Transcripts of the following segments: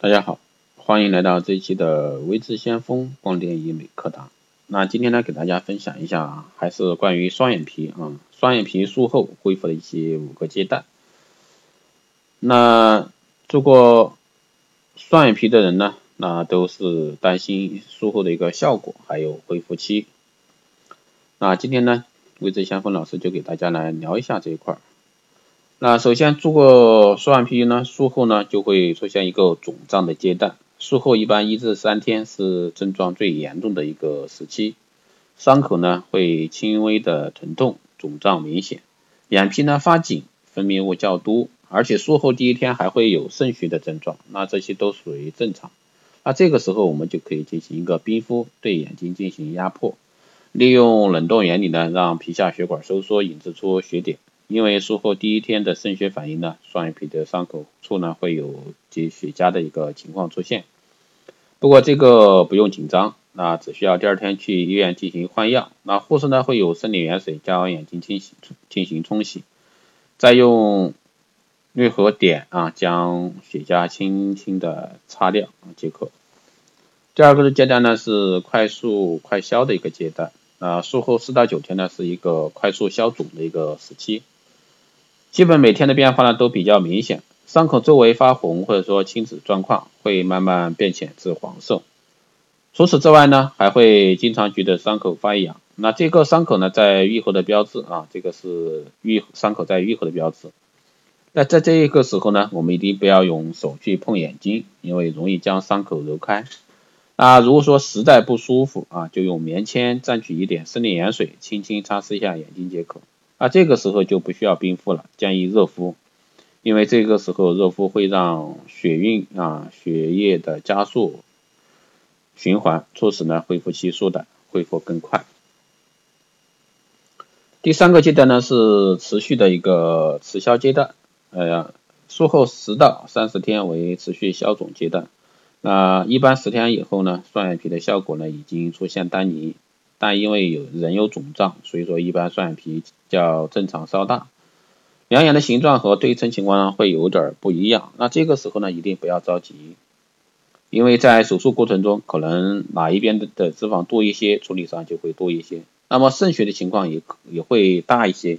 大家好，欢迎来到这一期的微智先锋光电医美课堂。那今天呢，给大家分享一下，还是关于双眼皮啊，双眼皮术后恢复的一些五个阶段。那做过双眼皮的人呢，那都是担心术后的一个效果，还有恢复期。那今天呢，微智先锋老师就给大家来聊一下这一块儿。那首先做过双眼皮呢，术后呢就会出现一个肿胀的阶段，术后一般一至三天是症状最严重的一个时期，伤口呢会轻微的疼痛，肿胀明显，眼皮呢发紧，分泌物较多，而且术后第一天还会有渗血的症状，那这些都属于正常。那这个时候我们就可以进行一个冰敷，对眼睛进行压迫，利用冷冻原理呢，让皮下血管收缩，引致出血点。因为术后第一天的渗血反应呢，双眼皮的伤口处呢会有结血痂的一个情况出现。不过这个不用紧张，那只需要第二天去医院进行换药。那护士呢会有生理盐水将眼睛清洗进行冲洗，再用氯合碘啊将血痂轻轻的擦掉即可。第二个阶段呢是快速快消的一个阶段，啊术后四到九天呢是一个快速消肿的一个时期。基本每天的变化呢都比较明显，伤口周围发红或者说青紫状况会慢慢变浅至黄色。除此之外呢，还会经常觉得伤口发痒。那这个伤口呢在愈合的标志啊，这个是愈伤口在愈合的标志。那在这一个时候呢，我们一定不要用手去碰眼睛，因为容易将伤口揉开。那如果说实在不舒服啊，就用棉签蘸取一点生理盐水，轻轻擦拭一下眼睛接口。啊，这个时候就不需要冰敷了，建议热敷，因为这个时候热敷会让血运啊血液的加速循环，促使呢恢复期缩短，恢复更快。第三个阶段呢是持续的一个持消阶段，呃，术后十到三十天为持续消肿阶段，那一般十天以后呢，双眼皮的效果呢已经出现丹宁。但因为有人有肿胀，所以说一般双眼皮较正常稍大，两眼的形状和对称情况会有点不一样。那这个时候呢一定不要着急，因为在手术过程中可能哪一边的的脂肪多一些，处理上就会多一些，那么渗血的情况也也会大一些。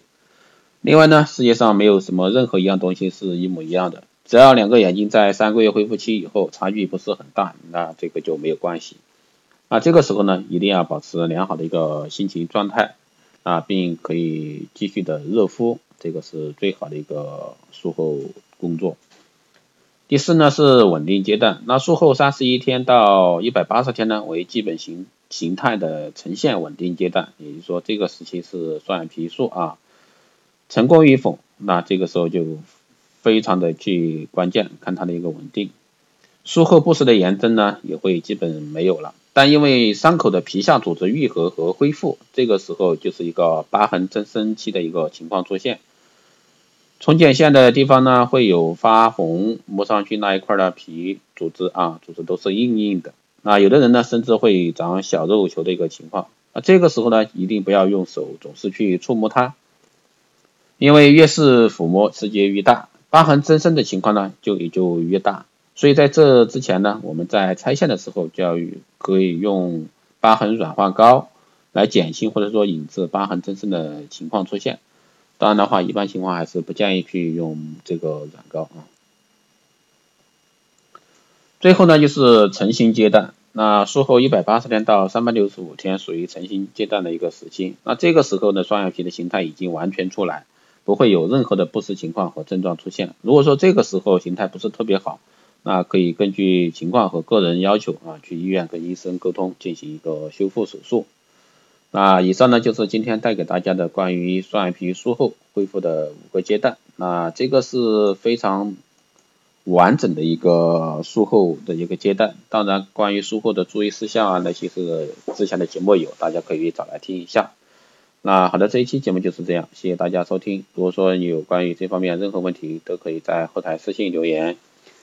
另外呢，世界上没有什么任何一样东西是一模一样的，只要两个眼睛在三个月恢复期以后差距不是很大，那这个就没有关系。啊，这个时候呢，一定要保持良好的一个心情状态啊，并可以继续的热敷，这个是最好的一个术后工作。第四呢是稳定阶段，那术后三十一天到一百八十天呢为基本形形态的呈现稳定阶段，也就是说这个时期是双眼皮术啊成功与否，那这个时候就非常的去关键，看它的一个稳定。术后不时的炎症呢也会基本没有了。但因为伤口的皮下组织愈合和恢复，这个时候就是一个疤痕增生期的一个情况出现。重睑线的地方呢会有发红，摸上去那一块的皮组织啊，组织都是硬硬的。那有的人呢甚至会长小肉球的一个情况。啊，这个时候呢一定不要用手总是去触摸它，因为越是抚摸刺激越大，疤痕增生的情况呢就也就越大。所以在这之前呢，我们在拆线的时候就要可以用疤痕软化膏来减轻或者说引致疤痕增生的情况出现。当然的话，一般情况还是不建议去用这个软膏啊。最后呢就是成型阶段，那术后一百八十天到三百六十五天属于成型阶段的一个时期。那这个时候呢，双眼皮的形态已经完全出来，不会有任何的不适情况和症状出现。如果说这个时候形态不是特别好，那可以根据情况和个人要求啊，去医院跟医生沟通进行一个修复手术。那以上呢就是今天带给大家的关于双眼皮术后恢复的五个阶段。那这个是非常完整的一个术后的一个阶段。当然，关于术后的注意事项啊，那些是之前的节目有，大家可以找来听一下。那好的，这一期节目就是这样，谢谢大家收听。如果说你有关于这方面任何问题，都可以在后台私信留言。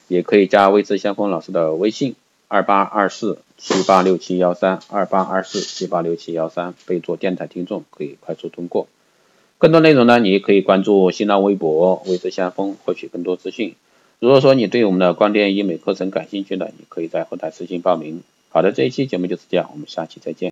也可以加微知先锋老师的微信二八二四七八六七幺三二八二四七八六七幺三，备注电台听众可以快速通过。更多内容呢，你可以关注新浪微博微知先锋获取更多资讯。如果说你对我们的光电医美课程感兴趣的，你可以在后台私信报名。好的，这一期节目就是这样，我们下期再见。